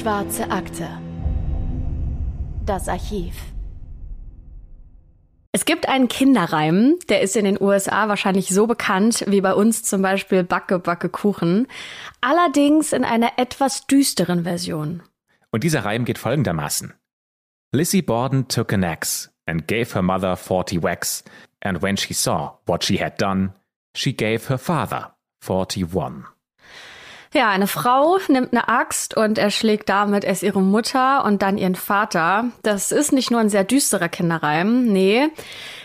Schwarze Akte. Das Archiv. Es gibt einen Kinderreim, der ist in den USA wahrscheinlich so bekannt wie bei uns zum Beispiel Backe, Backe, Kuchen. Allerdings in einer etwas düsteren Version. Und dieser Reim geht folgendermaßen. Lizzie Borden took an axe and gave her mother forty whacks, and when she saw what she had done, she gave her father forty one. Ja, eine Frau nimmt eine Axt und erschlägt damit erst ihre Mutter und dann ihren Vater. Das ist nicht nur ein sehr düsterer Kinderreim, nee.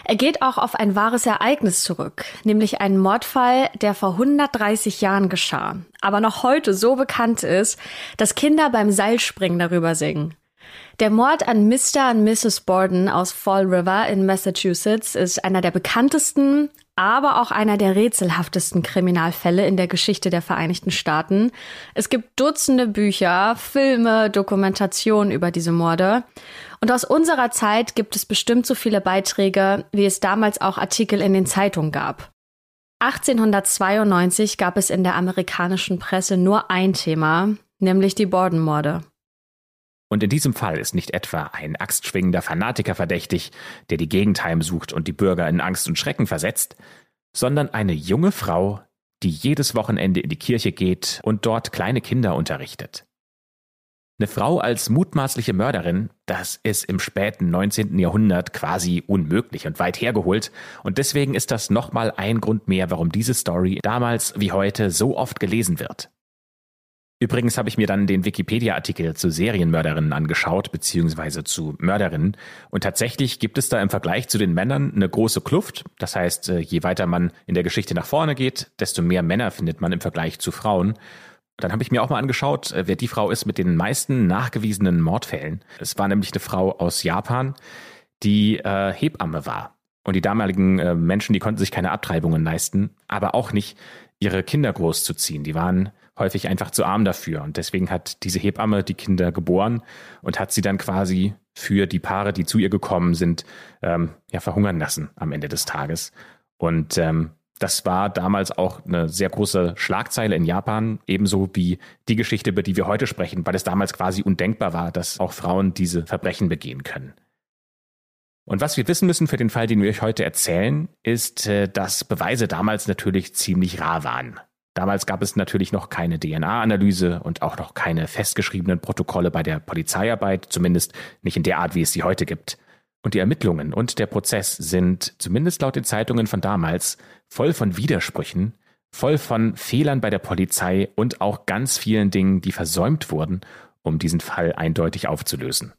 Er geht auch auf ein wahres Ereignis zurück, nämlich einen Mordfall, der vor 130 Jahren geschah, aber noch heute so bekannt ist, dass Kinder beim Seilspringen darüber singen. Der Mord an Mr. und Mrs. Borden aus Fall River in Massachusetts ist einer der bekanntesten, aber auch einer der rätselhaftesten Kriminalfälle in der Geschichte der Vereinigten Staaten. Es gibt Dutzende Bücher, Filme, Dokumentationen über diese Morde. Und aus unserer Zeit gibt es bestimmt so viele Beiträge, wie es damals auch Artikel in den Zeitungen gab. 1892 gab es in der amerikanischen Presse nur ein Thema, nämlich die Borden-Morde. Und in diesem Fall ist nicht etwa ein axtschwingender Fanatiker verdächtig, der die Gegend heimsucht und die Bürger in Angst und Schrecken versetzt, sondern eine junge Frau, die jedes Wochenende in die Kirche geht und dort kleine Kinder unterrichtet. Eine Frau als mutmaßliche Mörderin, das ist im späten 19. Jahrhundert quasi unmöglich und weit hergeholt. Und deswegen ist das nochmal ein Grund mehr, warum diese Story damals wie heute so oft gelesen wird. Übrigens habe ich mir dann den Wikipedia-Artikel zu Serienmörderinnen angeschaut, beziehungsweise zu Mörderinnen. Und tatsächlich gibt es da im Vergleich zu den Männern eine große Kluft. Das heißt, äh, je weiter man in der Geschichte nach vorne geht, desto mehr Männer findet man im Vergleich zu Frauen. Dann habe ich mir auch mal angeschaut, äh, wer die Frau ist mit den meisten nachgewiesenen Mordfällen. Es war nämlich eine Frau aus Japan, die äh, Hebamme war. Und die damaligen äh, Menschen, die konnten sich keine Abtreibungen leisten, aber auch nicht ihre Kinder großzuziehen. Die waren häufig einfach zu arm dafür. Und deswegen hat diese Hebamme die Kinder geboren und hat sie dann quasi für die Paare, die zu ihr gekommen sind, ähm, ja, verhungern lassen am Ende des Tages. Und ähm, das war damals auch eine sehr große Schlagzeile in Japan, ebenso wie die Geschichte, über die wir heute sprechen, weil es damals quasi undenkbar war, dass auch Frauen diese Verbrechen begehen können. Und was wir wissen müssen für den Fall, den wir euch heute erzählen, ist, äh, dass Beweise damals natürlich ziemlich rar waren. Damals gab es natürlich noch keine DNA-Analyse und auch noch keine festgeschriebenen Protokolle bei der Polizeiarbeit, zumindest nicht in der Art, wie es sie heute gibt. Und die Ermittlungen und der Prozess sind, zumindest laut den Zeitungen von damals, voll von Widersprüchen, voll von Fehlern bei der Polizei und auch ganz vielen Dingen, die versäumt wurden, um diesen Fall eindeutig aufzulösen.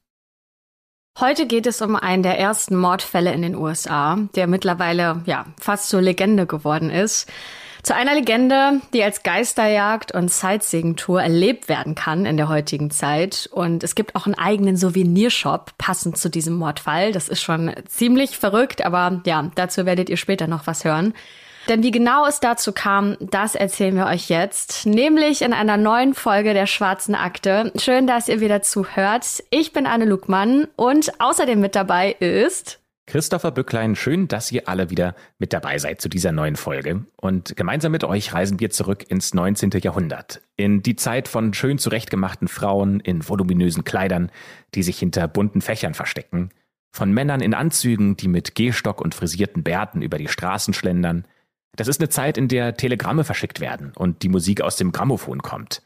Heute geht es um einen der ersten Mordfälle in den USA, der mittlerweile ja fast zur Legende geworden ist. Zu einer Legende, die als Geisterjagd und Sightseeing-Tour erlebt werden kann in der heutigen Zeit. Und es gibt auch einen eigenen Souvenirshop passend zu diesem Mordfall. Das ist schon ziemlich verrückt, aber ja, dazu werdet ihr später noch was hören. Denn wie genau es dazu kam, das erzählen wir euch jetzt, nämlich in einer neuen Folge der Schwarzen Akte. Schön, dass ihr wieder zuhört. Ich bin Anne Lugmann und außerdem mit dabei ist Christopher Bücklein, schön, dass ihr alle wieder mit dabei seid zu dieser neuen Folge. Und gemeinsam mit euch reisen wir zurück ins 19. Jahrhundert. In die Zeit von schön zurechtgemachten Frauen in voluminösen Kleidern, die sich hinter bunten Fächern verstecken. Von Männern in Anzügen, die mit Gehstock und frisierten Bärten über die Straßen schlendern. Das ist eine Zeit, in der Telegramme verschickt werden und die Musik aus dem Grammophon kommt.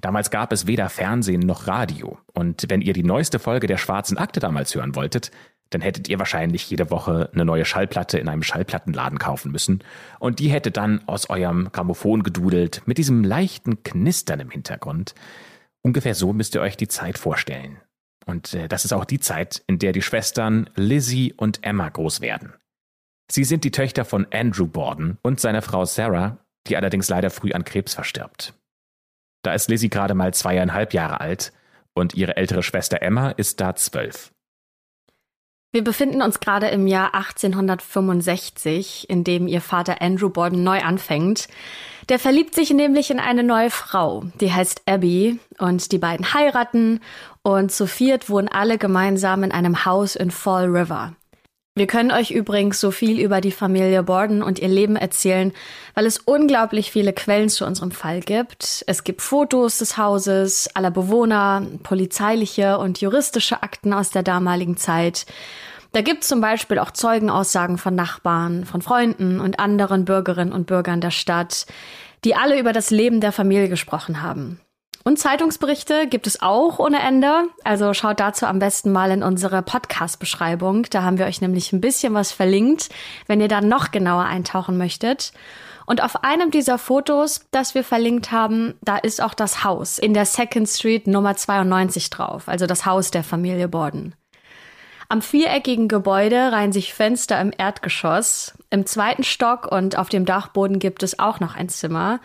Damals gab es weder Fernsehen noch Radio. Und wenn ihr die neueste Folge der Schwarzen Akte damals hören wolltet, dann hättet ihr wahrscheinlich jede Woche eine neue Schallplatte in einem Schallplattenladen kaufen müssen. Und die hätte dann aus eurem Grammophon gedudelt mit diesem leichten Knistern im Hintergrund. Ungefähr so müsst ihr euch die Zeit vorstellen. Und äh, das ist auch die Zeit, in der die Schwestern Lizzie und Emma groß werden. Sie sind die Töchter von Andrew Borden und seiner Frau Sarah, die allerdings leider früh an Krebs verstirbt. Da ist Lizzie gerade mal zweieinhalb Jahre alt und ihre ältere Schwester Emma ist da zwölf. Wir befinden uns gerade im Jahr 1865, in dem ihr Vater Andrew Borden neu anfängt. Der verliebt sich nämlich in eine neue Frau, die heißt Abby, und die beiden heiraten und zu viert wohnen alle gemeinsam in einem Haus in Fall River. Wir können euch übrigens so viel über die Familie Borden und ihr Leben erzählen, weil es unglaublich viele Quellen zu unserem Fall gibt. Es gibt Fotos des Hauses, aller Bewohner, polizeiliche und juristische Akten aus der damaligen Zeit. Da gibt es zum Beispiel auch Zeugenaussagen von Nachbarn, von Freunden und anderen Bürgerinnen und Bürgern der Stadt, die alle über das Leben der Familie gesprochen haben. Und Zeitungsberichte gibt es auch ohne Ende. Also schaut dazu am besten mal in unsere Podcast-Beschreibung. Da haben wir euch nämlich ein bisschen was verlinkt, wenn ihr da noch genauer eintauchen möchtet. Und auf einem dieser Fotos, das wir verlinkt haben, da ist auch das Haus in der Second Street Nummer 92 drauf, also das Haus der Familie Borden. Am viereckigen Gebäude reihen sich Fenster im Erdgeschoss. Im zweiten Stock und auf dem Dachboden gibt es auch noch ein Zimmer.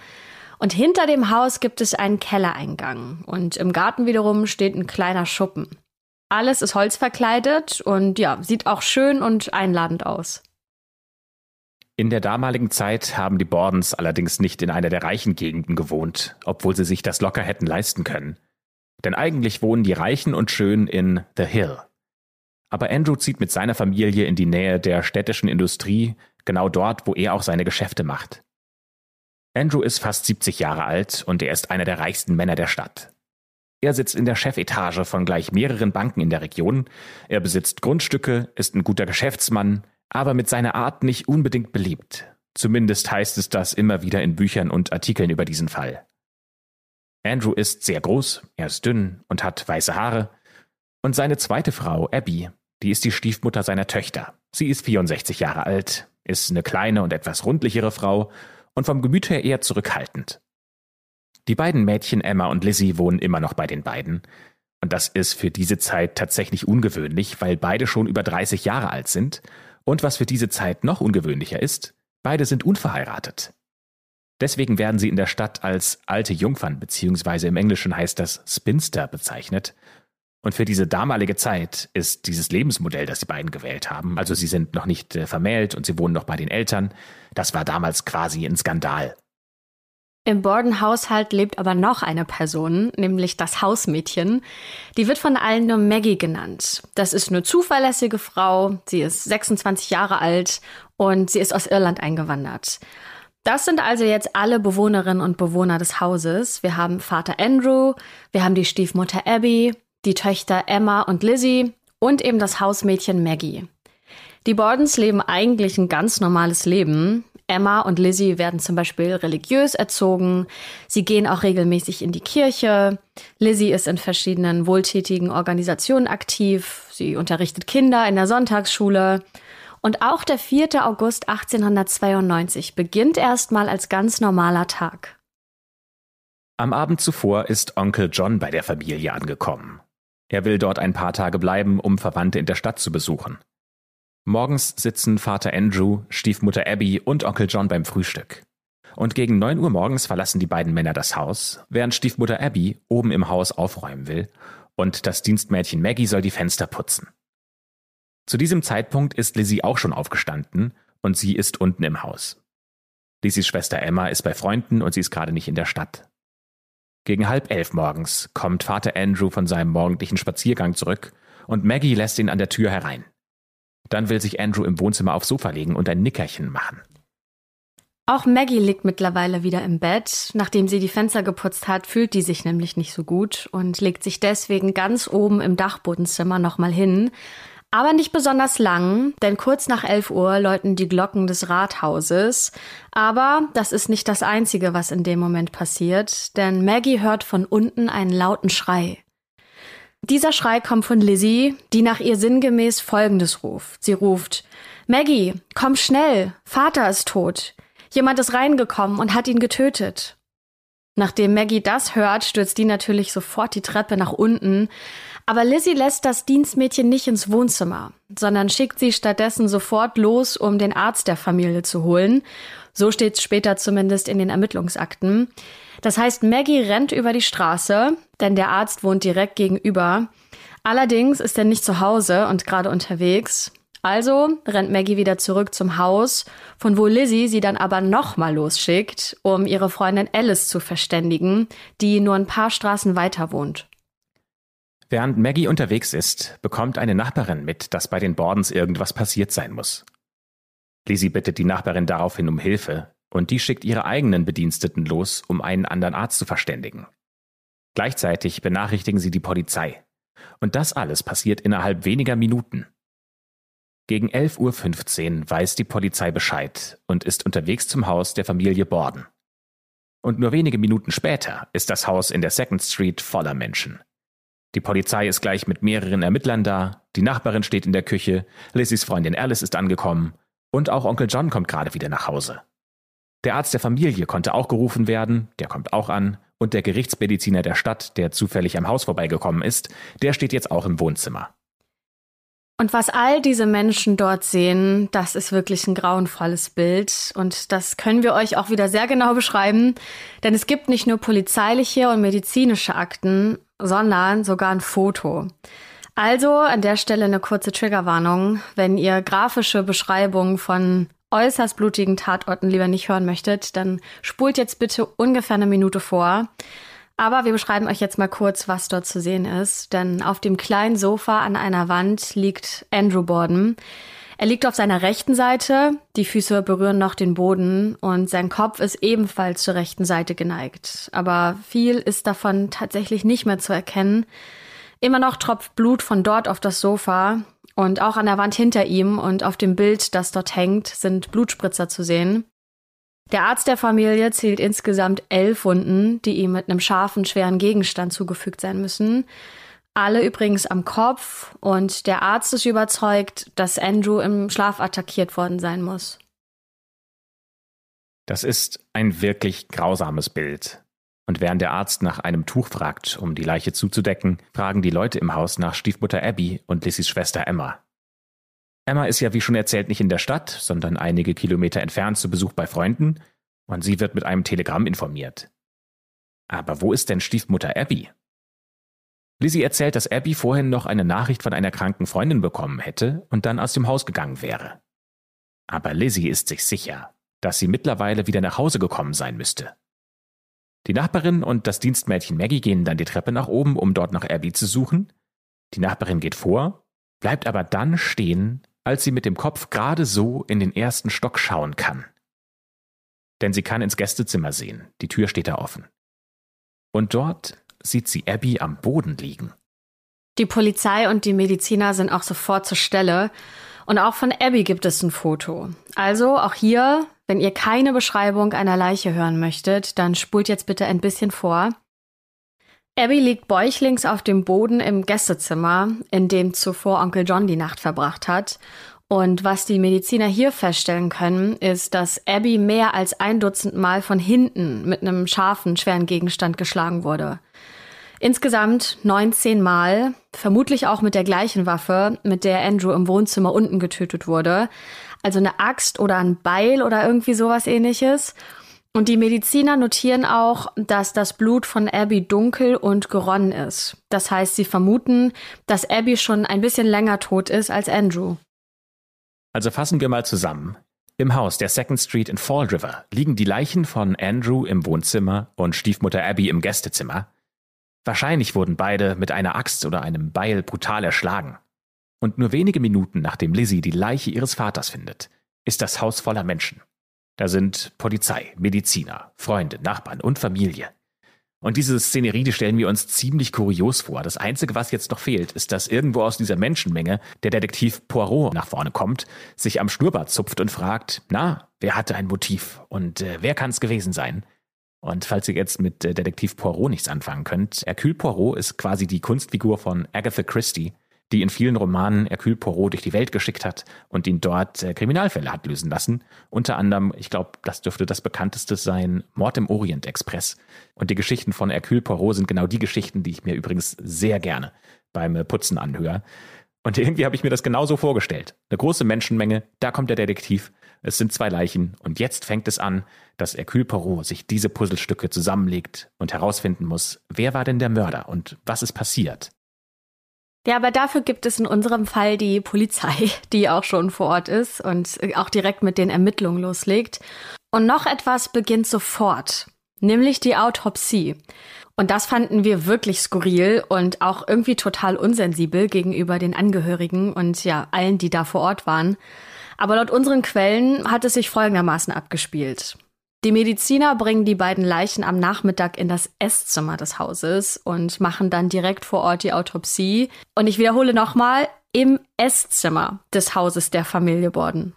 Und hinter dem Haus gibt es einen Kellereingang. Und im Garten wiederum steht ein kleiner Schuppen. Alles ist holzverkleidet und ja, sieht auch schön und einladend aus. In der damaligen Zeit haben die Bordens allerdings nicht in einer der reichen Gegenden gewohnt, obwohl sie sich das locker hätten leisten können. Denn eigentlich wohnen die Reichen und Schönen in The Hill. Aber Andrew zieht mit seiner Familie in die Nähe der städtischen Industrie, genau dort, wo er auch seine Geschäfte macht. Andrew ist fast 70 Jahre alt und er ist einer der reichsten Männer der Stadt. Er sitzt in der Chefetage von gleich mehreren Banken in der Region, er besitzt Grundstücke, ist ein guter Geschäftsmann, aber mit seiner Art nicht unbedingt beliebt. Zumindest heißt es das immer wieder in Büchern und Artikeln über diesen Fall. Andrew ist sehr groß, er ist dünn und hat weiße Haare. Und seine zweite Frau, Abby, die ist die Stiefmutter seiner Töchter. Sie ist 64 Jahre alt, ist eine kleine und etwas rundlichere Frau und vom Gemüt her eher zurückhaltend. Die beiden Mädchen Emma und Lizzie wohnen immer noch bei den beiden. Und das ist für diese Zeit tatsächlich ungewöhnlich, weil beide schon über 30 Jahre alt sind. Und was für diese Zeit noch ungewöhnlicher ist, beide sind unverheiratet. Deswegen werden sie in der Stadt als alte Jungfern bzw. im Englischen heißt das Spinster bezeichnet und für diese damalige Zeit ist dieses Lebensmodell, das die beiden gewählt haben, also sie sind noch nicht äh, vermählt und sie wohnen noch bei den Eltern, das war damals quasi ein Skandal. Im Borden-Haushalt lebt aber noch eine Person, nämlich das Hausmädchen. Die wird von allen nur Maggie genannt. Das ist eine zuverlässige Frau, sie ist 26 Jahre alt und sie ist aus Irland eingewandert. Das sind also jetzt alle Bewohnerinnen und Bewohner des Hauses. Wir haben Vater Andrew, wir haben die Stiefmutter Abby, die Töchter Emma und Lizzie und eben das Hausmädchen Maggie. Die Bordens leben eigentlich ein ganz normales Leben. Emma und Lizzie werden zum Beispiel religiös erzogen. Sie gehen auch regelmäßig in die Kirche. Lizzie ist in verschiedenen wohltätigen Organisationen aktiv. Sie unterrichtet Kinder in der Sonntagsschule. Und auch der 4. August 1892 beginnt erstmal als ganz normaler Tag. Am Abend zuvor ist Onkel John bei der Familie angekommen. Er will dort ein paar Tage bleiben, um Verwandte in der Stadt zu besuchen. Morgens sitzen Vater Andrew, Stiefmutter Abby und Onkel John beim Frühstück. Und gegen neun Uhr morgens verlassen die beiden Männer das Haus, während Stiefmutter Abby oben im Haus aufräumen will und das Dienstmädchen Maggie soll die Fenster putzen. Zu diesem Zeitpunkt ist Lizzie auch schon aufgestanden und sie ist unten im Haus. Lizzies Schwester Emma ist bei Freunden und sie ist gerade nicht in der Stadt. Gegen halb elf morgens kommt Vater Andrew von seinem morgendlichen Spaziergang zurück und Maggie lässt ihn an der Tür herein. Dann will sich Andrew im Wohnzimmer aufs Sofa legen und ein Nickerchen machen. Auch Maggie liegt mittlerweile wieder im Bett. Nachdem sie die Fenster geputzt hat, fühlt die sich nämlich nicht so gut und legt sich deswegen ganz oben im Dachbodenzimmer nochmal hin, aber nicht besonders lang, denn kurz nach 11 Uhr läuten die Glocken des Rathauses. Aber das ist nicht das Einzige, was in dem Moment passiert, denn Maggie hört von unten einen lauten Schrei. Dieser Schrei kommt von Lizzie, die nach ihr sinngemäß Folgendes ruft. Sie ruft, Maggie, komm schnell, Vater ist tot. Jemand ist reingekommen und hat ihn getötet. Nachdem Maggie das hört, stürzt die natürlich sofort die Treppe nach unten, aber Lizzie lässt das Dienstmädchen nicht ins Wohnzimmer, sondern schickt sie stattdessen sofort los, um den Arzt der Familie zu holen. So steht es später zumindest in den Ermittlungsakten. Das heißt, Maggie rennt über die Straße, denn der Arzt wohnt direkt gegenüber. Allerdings ist er nicht zu Hause und gerade unterwegs. Also rennt Maggie wieder zurück zum Haus, von wo Lizzie sie dann aber nochmal losschickt, um ihre Freundin Alice zu verständigen, die nur ein paar Straßen weiter wohnt. Während Maggie unterwegs ist, bekommt eine Nachbarin mit, dass bei den Bordens irgendwas passiert sein muss. Lizzie bittet die Nachbarin daraufhin um Hilfe und die schickt ihre eigenen Bediensteten los, um einen anderen Arzt zu verständigen. Gleichzeitig benachrichtigen sie die Polizei. Und das alles passiert innerhalb weniger Minuten. Gegen 11.15 Uhr weiß die Polizei Bescheid und ist unterwegs zum Haus der Familie Borden. Und nur wenige Minuten später ist das Haus in der Second Street voller Menschen. Die Polizei ist gleich mit mehreren Ermittlern da, die Nachbarin steht in der Küche, Lizzies Freundin Alice ist angekommen und auch Onkel John kommt gerade wieder nach Hause. Der Arzt der Familie konnte auch gerufen werden, der kommt auch an, und der Gerichtsmediziner der Stadt, der zufällig am Haus vorbeigekommen ist, der steht jetzt auch im Wohnzimmer. Und was all diese Menschen dort sehen, das ist wirklich ein grauenvolles Bild. Und das können wir euch auch wieder sehr genau beschreiben. Denn es gibt nicht nur polizeiliche und medizinische Akten, sondern sogar ein Foto. Also an der Stelle eine kurze Triggerwarnung. Wenn ihr grafische Beschreibungen von äußerst blutigen Tatorten lieber nicht hören möchtet, dann spult jetzt bitte ungefähr eine Minute vor. Aber wir beschreiben euch jetzt mal kurz, was dort zu sehen ist. Denn auf dem kleinen Sofa an einer Wand liegt Andrew Borden. Er liegt auf seiner rechten Seite, die Füße berühren noch den Boden und sein Kopf ist ebenfalls zur rechten Seite geneigt. Aber viel ist davon tatsächlich nicht mehr zu erkennen. Immer noch tropft Blut von dort auf das Sofa und auch an der Wand hinter ihm und auf dem Bild, das dort hängt, sind Blutspritzer zu sehen. Der Arzt der Familie zählt insgesamt elf Wunden, die ihm mit einem scharfen, schweren Gegenstand zugefügt sein müssen. Alle übrigens am Kopf und der Arzt ist überzeugt, dass Andrew im Schlaf attackiert worden sein muss. Das ist ein wirklich grausames Bild. Und während der Arzt nach einem Tuch fragt, um die Leiche zuzudecken, fragen die Leute im Haus nach Stiefmutter Abby und Lissys Schwester Emma. Emma ist ja wie schon erzählt nicht in der Stadt, sondern einige Kilometer entfernt zu Besuch bei Freunden und sie wird mit einem Telegramm informiert. Aber wo ist denn Stiefmutter Abby? Lizzie erzählt, dass Abby vorhin noch eine Nachricht von einer kranken Freundin bekommen hätte und dann aus dem Haus gegangen wäre. Aber Lizzie ist sich sicher, dass sie mittlerweile wieder nach Hause gekommen sein müsste. Die Nachbarin und das Dienstmädchen Maggie gehen dann die Treppe nach oben, um dort nach Abby zu suchen. Die Nachbarin geht vor, bleibt aber dann stehen, als sie mit dem Kopf gerade so in den ersten Stock schauen kann. Denn sie kann ins Gästezimmer sehen, die Tür steht da offen. Und dort sieht sie Abby am Boden liegen. Die Polizei und die Mediziner sind auch sofort zur Stelle. Und auch von Abby gibt es ein Foto. Also auch hier, wenn ihr keine Beschreibung einer Leiche hören möchtet, dann spult jetzt bitte ein bisschen vor. Abby liegt bäuchlings auf dem Boden im Gästezimmer, in dem zuvor Onkel John die Nacht verbracht hat. Und was die Mediziner hier feststellen können, ist, dass Abby mehr als ein Dutzend Mal von hinten mit einem scharfen, schweren Gegenstand geschlagen wurde. Insgesamt 19 Mal, vermutlich auch mit der gleichen Waffe, mit der Andrew im Wohnzimmer unten getötet wurde. Also eine Axt oder ein Beil oder irgendwie sowas ähnliches. Und die Mediziner notieren auch, dass das Blut von Abby dunkel und geronnen ist. Das heißt, sie vermuten, dass Abby schon ein bisschen länger tot ist als Andrew. Also fassen wir mal zusammen. Im Haus der Second Street in Fall River liegen die Leichen von Andrew im Wohnzimmer und Stiefmutter Abby im Gästezimmer. Wahrscheinlich wurden beide mit einer Axt oder einem Beil brutal erschlagen. Und nur wenige Minuten nachdem Lizzie die Leiche ihres Vaters findet, ist das Haus voller Menschen. Da sind Polizei, Mediziner, Freunde, Nachbarn und Familie. Und diese Szenerie, die stellen wir uns ziemlich kurios vor. Das Einzige, was jetzt noch fehlt, ist, dass irgendwo aus dieser Menschenmenge der Detektiv Poirot nach vorne kommt, sich am Schnurrbart zupft und fragt, na, wer hatte ein Motiv und äh, wer kann es gewesen sein? Und falls ihr jetzt mit äh, Detektiv Poirot nichts anfangen könnt, Hercule Poirot ist quasi die Kunstfigur von Agatha Christie, die in vielen Romanen Hercule Poirot durch die Welt geschickt hat und ihn dort äh, Kriminalfälle hat lösen lassen. Unter anderem, ich glaube, das dürfte das bekannteste sein, Mord im Orient Express. Und die Geschichten von Hercule Poirot sind genau die Geschichten, die ich mir übrigens sehr gerne beim äh, Putzen anhöre. Und irgendwie habe ich mir das genauso vorgestellt. Eine große Menschenmenge, da kommt der Detektiv, es sind zwei Leichen und jetzt fängt es an, dass Hercule Poirot sich diese Puzzlestücke zusammenlegt und herausfinden muss, wer war denn der Mörder und was ist passiert. Ja, aber dafür gibt es in unserem Fall die Polizei, die auch schon vor Ort ist und auch direkt mit den Ermittlungen loslegt. Und noch etwas beginnt sofort, nämlich die Autopsie. Und das fanden wir wirklich skurril und auch irgendwie total unsensibel gegenüber den Angehörigen und ja, allen, die da vor Ort waren. Aber laut unseren Quellen hat es sich folgendermaßen abgespielt. Die Mediziner bringen die beiden Leichen am Nachmittag in das Esszimmer des Hauses und machen dann direkt vor Ort die Autopsie. Und ich wiederhole nochmal, im Esszimmer des Hauses der Familie Borden.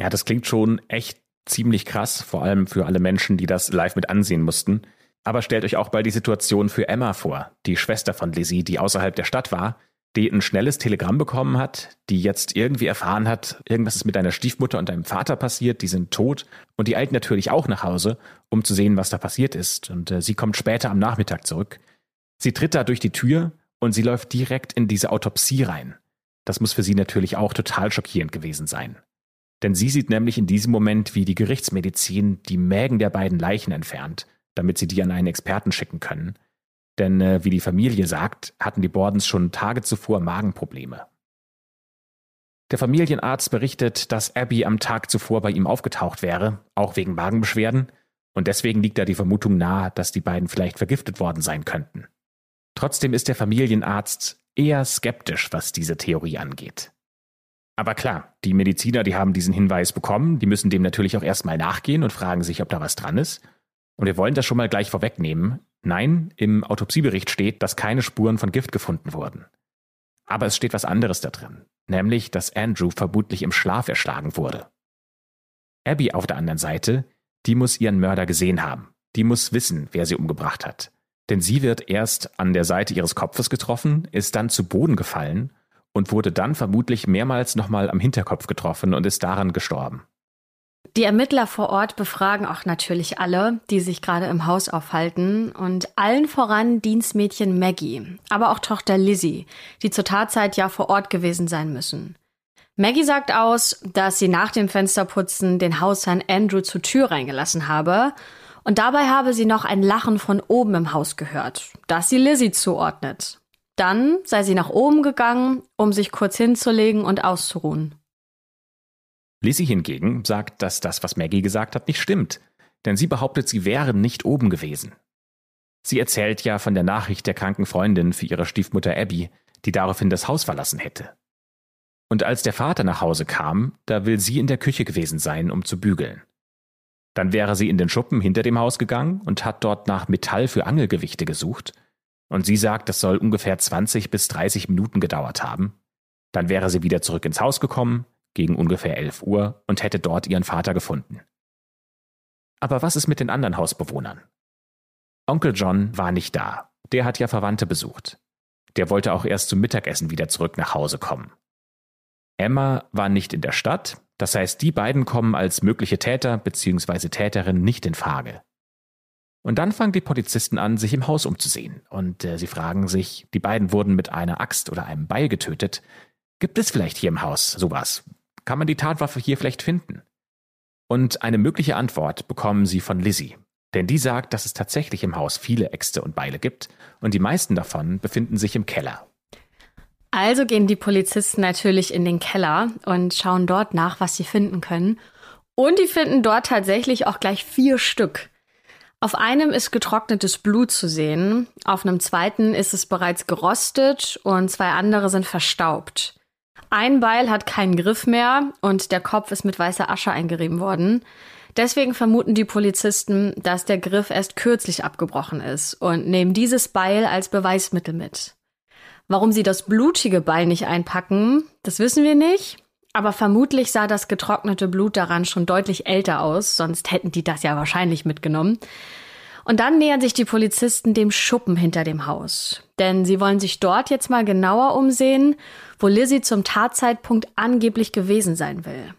Ja, das klingt schon echt ziemlich krass, vor allem für alle Menschen, die das live mit ansehen mussten. Aber stellt euch auch mal die Situation für Emma vor, die Schwester von Lizzie, die außerhalb der Stadt war die ein schnelles Telegramm bekommen hat, die jetzt irgendwie erfahren hat, irgendwas ist mit deiner Stiefmutter und deinem Vater passiert, die sind tot und die eilt natürlich auch nach Hause, um zu sehen, was da passiert ist. Und äh, sie kommt später am Nachmittag zurück. Sie tritt da durch die Tür und sie läuft direkt in diese Autopsie rein. Das muss für sie natürlich auch total schockierend gewesen sein. Denn sie sieht nämlich in diesem Moment, wie die Gerichtsmedizin die Mägen der beiden Leichen entfernt, damit sie die an einen Experten schicken können. Denn äh, wie die Familie sagt, hatten die Bordens schon Tage zuvor Magenprobleme. Der Familienarzt berichtet, dass Abby am Tag zuvor bei ihm aufgetaucht wäre, auch wegen Magenbeschwerden, und deswegen liegt da die Vermutung nahe, dass die beiden vielleicht vergiftet worden sein könnten. Trotzdem ist der Familienarzt eher skeptisch, was diese Theorie angeht. Aber klar, die Mediziner, die haben diesen Hinweis bekommen, die müssen dem natürlich auch erstmal nachgehen und fragen sich, ob da was dran ist. Und wir wollen das schon mal gleich vorwegnehmen. Nein, im Autopsiebericht steht, dass keine Spuren von Gift gefunden wurden. Aber es steht was anderes da drin, nämlich, dass Andrew vermutlich im Schlaf erschlagen wurde. Abby auf der anderen Seite, die muss ihren Mörder gesehen haben. Die muss wissen, wer sie umgebracht hat. Denn sie wird erst an der Seite ihres Kopfes getroffen, ist dann zu Boden gefallen und wurde dann vermutlich mehrmals nochmal am Hinterkopf getroffen und ist daran gestorben. Die Ermittler vor Ort befragen auch natürlich alle, die sich gerade im Haus aufhalten und allen voran Dienstmädchen Maggie, aber auch Tochter Lizzie, die zur Tatzeit ja vor Ort gewesen sein müssen. Maggie sagt aus, dass sie nach dem Fensterputzen den Hausherrn Andrew zur Tür reingelassen habe und dabei habe sie noch ein Lachen von oben im Haus gehört, das sie Lizzie zuordnet. Dann sei sie nach oben gegangen, um sich kurz hinzulegen und auszuruhen. Lizzie hingegen sagt, dass das, was Maggie gesagt hat, nicht stimmt, denn sie behauptet, sie wären nicht oben gewesen. Sie erzählt ja von der Nachricht der kranken Freundin für ihre Stiefmutter Abby, die daraufhin das Haus verlassen hätte. Und als der Vater nach Hause kam, da will sie in der Küche gewesen sein, um zu bügeln. Dann wäre sie in den Schuppen hinter dem Haus gegangen und hat dort nach Metall für Angelgewichte gesucht. Und sie sagt, das soll ungefähr 20 bis 30 Minuten gedauert haben. Dann wäre sie wieder zurück ins Haus gekommen, gegen ungefähr 11 Uhr und hätte dort ihren Vater gefunden. Aber was ist mit den anderen Hausbewohnern? Onkel John war nicht da. Der hat ja Verwandte besucht. Der wollte auch erst zum Mittagessen wieder zurück nach Hause kommen. Emma war nicht in der Stadt, das heißt, die beiden kommen als mögliche Täter bzw. Täterin nicht in Frage. Und dann fangen die Polizisten an, sich im Haus umzusehen. Und äh, sie fragen sich, die beiden wurden mit einer Axt oder einem Beil getötet. Gibt es vielleicht hier im Haus sowas? Kann man die Tatwaffe hier vielleicht finden? Und eine mögliche Antwort bekommen sie von Lizzie. Denn die sagt, dass es tatsächlich im Haus viele Äxte und Beile gibt und die meisten davon befinden sich im Keller. Also gehen die Polizisten natürlich in den Keller und schauen dort nach, was sie finden können. Und die finden dort tatsächlich auch gleich vier Stück. Auf einem ist getrocknetes Blut zu sehen, auf einem zweiten ist es bereits gerostet und zwei andere sind verstaubt. Ein Beil hat keinen Griff mehr und der Kopf ist mit weißer Asche eingerieben worden. Deswegen vermuten die Polizisten, dass der Griff erst kürzlich abgebrochen ist und nehmen dieses Beil als Beweismittel mit. Warum sie das blutige Beil nicht einpacken, das wissen wir nicht. Aber vermutlich sah das getrocknete Blut daran schon deutlich älter aus, sonst hätten die das ja wahrscheinlich mitgenommen. Und dann nähern sich die Polizisten dem Schuppen hinter dem Haus. Denn sie wollen sich dort jetzt mal genauer umsehen, wo Lizzie zum Tatzeitpunkt angeblich gewesen sein will.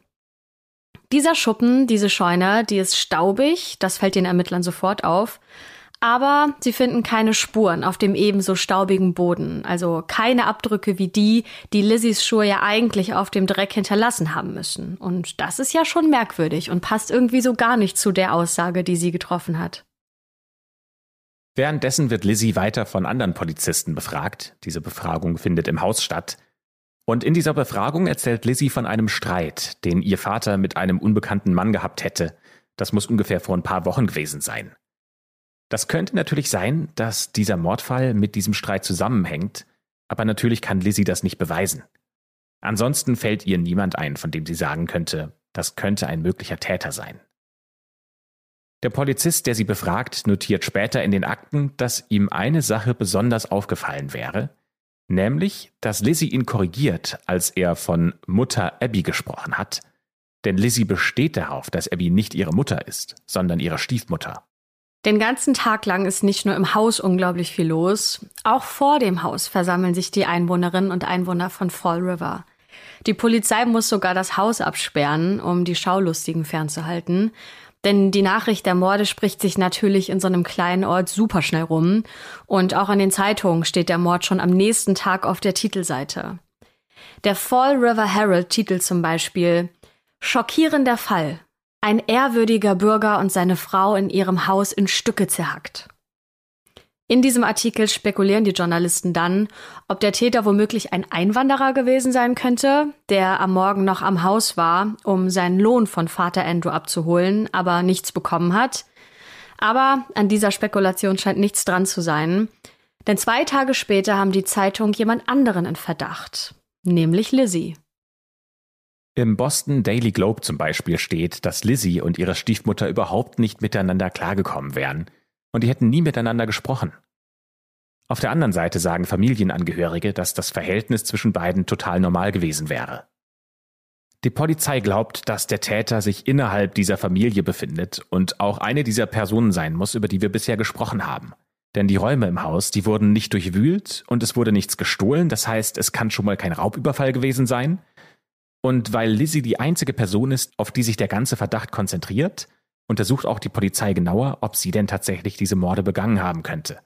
Dieser Schuppen, diese Scheune, die ist staubig, das fällt den Ermittlern sofort auf. Aber sie finden keine Spuren auf dem ebenso staubigen Boden, also keine Abdrücke wie die, die Lizzies Schuhe ja eigentlich auf dem Dreck hinterlassen haben müssen. Und das ist ja schon merkwürdig und passt irgendwie so gar nicht zu der Aussage, die sie getroffen hat. Währenddessen wird Lizzie weiter von anderen Polizisten befragt. Diese Befragung findet im Haus statt. Und in dieser Befragung erzählt Lizzie von einem Streit, den ihr Vater mit einem unbekannten Mann gehabt hätte. Das muss ungefähr vor ein paar Wochen gewesen sein. Das könnte natürlich sein, dass dieser Mordfall mit diesem Streit zusammenhängt, aber natürlich kann Lizzie das nicht beweisen. Ansonsten fällt ihr niemand ein, von dem sie sagen könnte, das könnte ein möglicher Täter sein. Der Polizist, der sie befragt, notiert später in den Akten, dass ihm eine Sache besonders aufgefallen wäre, nämlich, dass Lizzie ihn korrigiert, als er von Mutter Abby gesprochen hat, denn Lizzie besteht darauf, dass Abby nicht ihre Mutter ist, sondern ihre Stiefmutter. Den ganzen Tag lang ist nicht nur im Haus unglaublich viel los, auch vor dem Haus versammeln sich die Einwohnerinnen und Einwohner von Fall River. Die Polizei muss sogar das Haus absperren, um die Schaulustigen fernzuhalten. Denn die Nachricht der Morde spricht sich natürlich in so einem kleinen Ort super schnell rum. Und auch in den Zeitungen steht der Mord schon am nächsten Tag auf der Titelseite. Der Fall River Herald titelt zum Beispiel Schockierender Fall. Ein ehrwürdiger Bürger und seine Frau in ihrem Haus in Stücke zerhackt. In diesem Artikel spekulieren die Journalisten dann, ob der Täter womöglich ein Einwanderer gewesen sein könnte, der am Morgen noch am Haus war, um seinen Lohn von Vater Andrew abzuholen, aber nichts bekommen hat. Aber an dieser Spekulation scheint nichts dran zu sein, denn zwei Tage später haben die Zeitung jemand anderen in Verdacht, nämlich Lizzie. Im Boston Daily Globe zum Beispiel steht, dass Lizzie und ihre Stiefmutter überhaupt nicht miteinander klargekommen wären und die hätten nie miteinander gesprochen. Auf der anderen Seite sagen Familienangehörige, dass das Verhältnis zwischen beiden total normal gewesen wäre. Die Polizei glaubt, dass der Täter sich innerhalb dieser Familie befindet und auch eine dieser Personen sein muss, über die wir bisher gesprochen haben. Denn die Räume im Haus, die wurden nicht durchwühlt und es wurde nichts gestohlen, das heißt, es kann schon mal kein Raubüberfall gewesen sein. Und weil Lizzie die einzige Person ist, auf die sich der ganze Verdacht konzentriert, untersucht auch die Polizei genauer, ob sie denn tatsächlich diese Morde begangen haben könnte.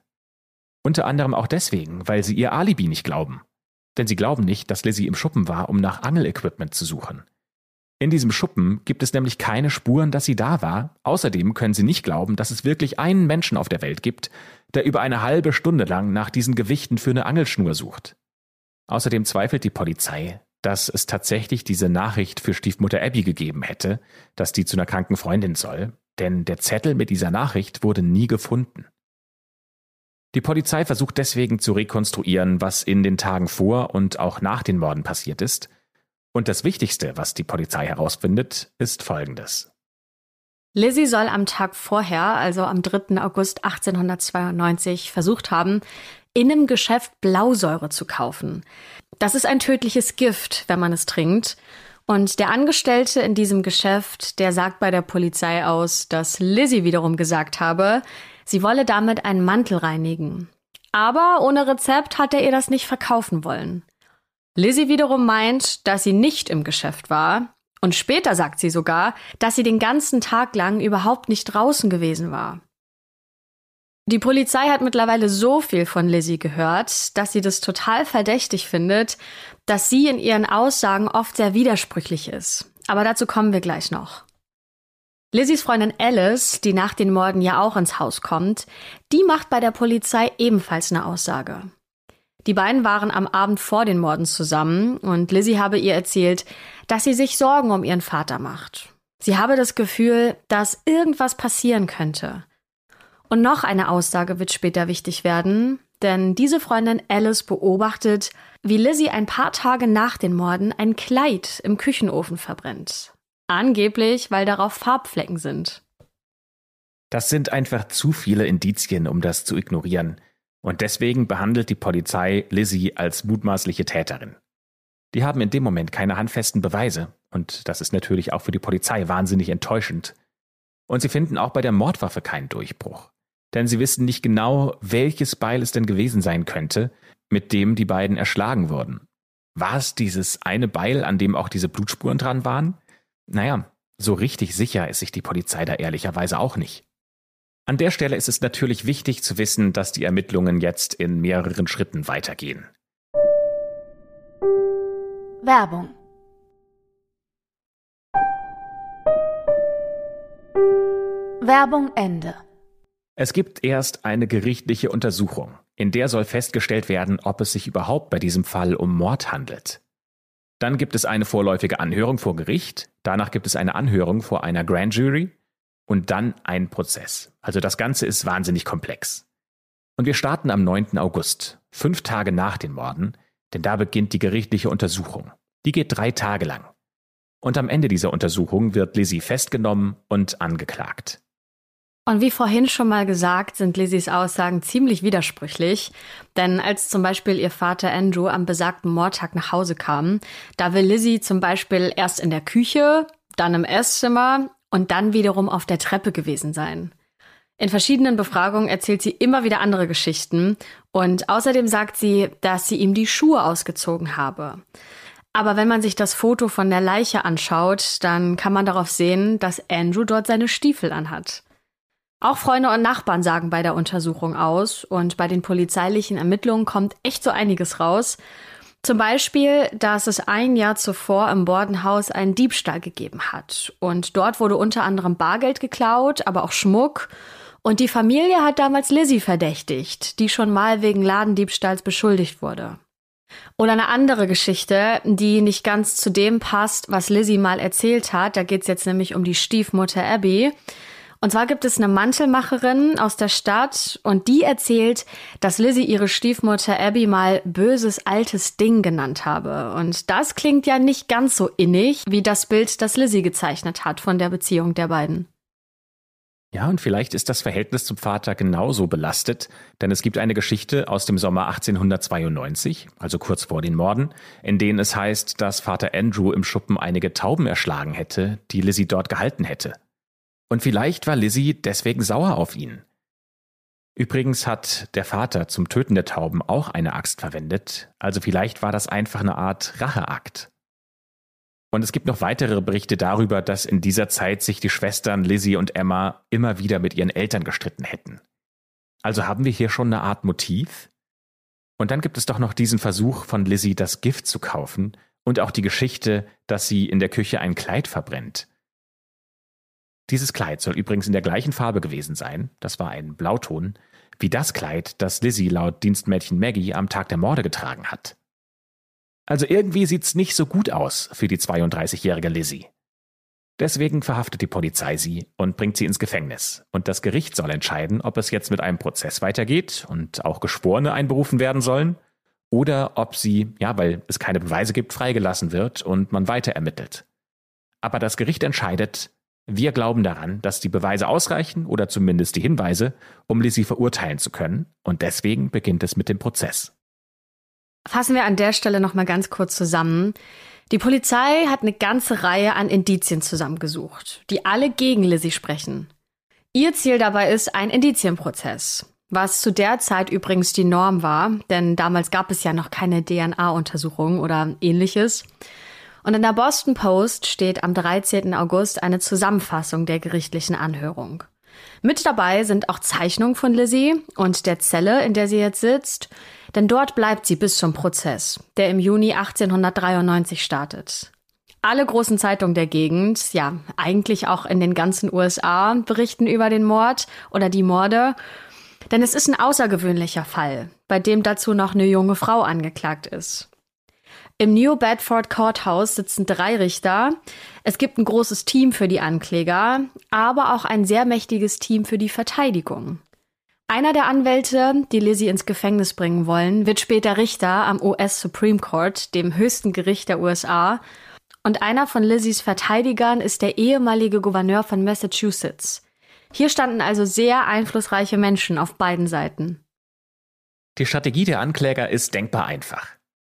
Unter anderem auch deswegen, weil sie ihr Alibi nicht glauben. Denn sie glauben nicht, dass Lizzie im Schuppen war, um nach Angelequipment zu suchen. In diesem Schuppen gibt es nämlich keine Spuren, dass sie da war. Außerdem können sie nicht glauben, dass es wirklich einen Menschen auf der Welt gibt, der über eine halbe Stunde lang nach diesen Gewichten für eine Angelschnur sucht. Außerdem zweifelt die Polizei, dass es tatsächlich diese Nachricht für Stiefmutter Abby gegeben hätte, dass die zu einer kranken Freundin soll, denn der Zettel mit dieser Nachricht wurde nie gefunden. Die Polizei versucht deswegen zu rekonstruieren, was in den Tagen vor und auch nach den Morden passiert ist, und das Wichtigste, was die Polizei herausfindet, ist Folgendes. Lizzie soll am Tag vorher, also am 3. August 1892, versucht haben, in einem Geschäft Blausäure zu kaufen. Das ist ein tödliches Gift, wenn man es trinkt. Und der Angestellte in diesem Geschäft, der sagt bei der Polizei aus, dass Lizzie wiederum gesagt habe, sie wolle damit einen Mantel reinigen. Aber ohne Rezept hat er ihr das nicht verkaufen wollen. Lizzie wiederum meint, dass sie nicht im Geschäft war. Und später sagt sie sogar, dass sie den ganzen Tag lang überhaupt nicht draußen gewesen war. Die Polizei hat mittlerweile so viel von Lizzie gehört, dass sie das total verdächtig findet, dass sie in ihren Aussagen oft sehr widersprüchlich ist. Aber dazu kommen wir gleich noch. Lizzies Freundin Alice, die nach den Morden ja auch ins Haus kommt, die macht bei der Polizei ebenfalls eine Aussage. Die beiden waren am Abend vor den Morden zusammen und Lizzie habe ihr erzählt, dass sie sich Sorgen um ihren Vater macht. Sie habe das Gefühl, dass irgendwas passieren könnte. Und noch eine Aussage wird später wichtig werden, denn diese Freundin Alice beobachtet, wie Lizzie ein paar Tage nach den Morden ein Kleid im Küchenofen verbrennt. Angeblich, weil darauf Farbflecken sind. Das sind einfach zu viele Indizien, um das zu ignorieren. Und deswegen behandelt die Polizei Lizzie als mutmaßliche Täterin. Die haben in dem Moment keine handfesten Beweise. Und das ist natürlich auch für die Polizei wahnsinnig enttäuschend. Und sie finden auch bei der Mordwaffe keinen Durchbruch denn sie wissen nicht genau, welches Beil es denn gewesen sein könnte, mit dem die beiden erschlagen wurden. War es dieses eine Beil, an dem auch diese Blutspuren dran waren? Naja, so richtig sicher ist sich die Polizei da ehrlicherweise auch nicht. An der Stelle ist es natürlich wichtig zu wissen, dass die Ermittlungen jetzt in mehreren Schritten weitergehen. Werbung Werbung Ende es gibt erst eine gerichtliche Untersuchung, in der soll festgestellt werden, ob es sich überhaupt bei diesem Fall um Mord handelt. Dann gibt es eine vorläufige Anhörung vor Gericht, danach gibt es eine Anhörung vor einer Grand Jury und dann ein Prozess. Also das Ganze ist wahnsinnig komplex. Und wir starten am 9. August, fünf Tage nach den Morden, denn da beginnt die gerichtliche Untersuchung. Die geht drei Tage lang. Und am Ende dieser Untersuchung wird Lizzie festgenommen und angeklagt. Und wie vorhin schon mal gesagt, sind Lizzies Aussagen ziemlich widersprüchlich. Denn als zum Beispiel ihr Vater Andrew am besagten Mordtag nach Hause kam, da will Lizzie zum Beispiel erst in der Küche, dann im Esszimmer und dann wiederum auf der Treppe gewesen sein. In verschiedenen Befragungen erzählt sie immer wieder andere Geschichten und außerdem sagt sie, dass sie ihm die Schuhe ausgezogen habe. Aber wenn man sich das Foto von der Leiche anschaut, dann kann man darauf sehen, dass Andrew dort seine Stiefel anhat. Auch Freunde und Nachbarn sagen bei der Untersuchung aus und bei den polizeilichen Ermittlungen kommt echt so einiges raus. Zum Beispiel, dass es ein Jahr zuvor im Bordenhaus einen Diebstahl gegeben hat. Und dort wurde unter anderem Bargeld geklaut, aber auch Schmuck. Und die Familie hat damals Lizzie verdächtigt, die schon mal wegen Ladendiebstahls beschuldigt wurde. Oder eine andere Geschichte, die nicht ganz zu dem passt, was Lizzie mal erzählt hat. Da geht es jetzt nämlich um die Stiefmutter Abby. Und zwar gibt es eine Mantelmacherin aus der Stadt und die erzählt, dass Lizzie ihre Stiefmutter Abby mal böses altes Ding genannt habe. Und das klingt ja nicht ganz so innig wie das Bild, das Lizzie gezeichnet hat von der Beziehung der beiden. Ja, und vielleicht ist das Verhältnis zum Vater genauso belastet, denn es gibt eine Geschichte aus dem Sommer 1892, also kurz vor den Morden, in denen es heißt, dass Vater Andrew im Schuppen einige Tauben erschlagen hätte, die Lizzie dort gehalten hätte. Und vielleicht war Lizzie deswegen sauer auf ihn. Übrigens hat der Vater zum Töten der Tauben auch eine Axt verwendet, also vielleicht war das einfach eine Art Racheakt. Und es gibt noch weitere Berichte darüber, dass in dieser Zeit sich die Schwestern Lizzie und Emma immer wieder mit ihren Eltern gestritten hätten. Also haben wir hier schon eine Art Motiv? Und dann gibt es doch noch diesen Versuch von Lizzie, das Gift zu kaufen und auch die Geschichte, dass sie in der Küche ein Kleid verbrennt. Dieses Kleid soll übrigens in der gleichen Farbe gewesen sein, das war ein Blauton, wie das Kleid, das Lizzie laut Dienstmädchen Maggie am Tag der Morde getragen hat. Also irgendwie sieht's nicht so gut aus für die 32-jährige Lizzie. Deswegen verhaftet die Polizei sie und bringt sie ins Gefängnis. Und das Gericht soll entscheiden, ob es jetzt mit einem Prozess weitergeht und auch Geschworene einberufen werden sollen oder ob sie, ja, weil es keine Beweise gibt, freigelassen wird und man weiter ermittelt. Aber das Gericht entscheidet, wir glauben daran, dass die Beweise ausreichen oder zumindest die Hinweise, um Lizzie verurteilen zu können, und deswegen beginnt es mit dem Prozess. Fassen wir an der Stelle nochmal ganz kurz zusammen. Die Polizei hat eine ganze Reihe an Indizien zusammengesucht, die alle gegen Lizzie sprechen. Ihr Ziel dabei ist ein Indizienprozess, was zu der Zeit übrigens die Norm war, denn damals gab es ja noch keine DNA-Untersuchung oder ähnliches. Und in der Boston Post steht am 13. August eine Zusammenfassung der gerichtlichen Anhörung. Mit dabei sind auch Zeichnungen von Lizzie und der Zelle, in der sie jetzt sitzt, denn dort bleibt sie bis zum Prozess, der im Juni 1893 startet. Alle großen Zeitungen der Gegend, ja, eigentlich auch in den ganzen USA, berichten über den Mord oder die Morde, denn es ist ein außergewöhnlicher Fall, bei dem dazu noch eine junge Frau angeklagt ist. Im New Bedford Courthouse sitzen drei Richter. Es gibt ein großes Team für die Ankläger, aber auch ein sehr mächtiges Team für die Verteidigung. Einer der Anwälte, die Lizzie ins Gefängnis bringen wollen, wird später Richter am US Supreme Court, dem höchsten Gericht der USA. Und einer von Lizzies Verteidigern ist der ehemalige Gouverneur von Massachusetts. Hier standen also sehr einflussreiche Menschen auf beiden Seiten. Die Strategie der Ankläger ist denkbar einfach.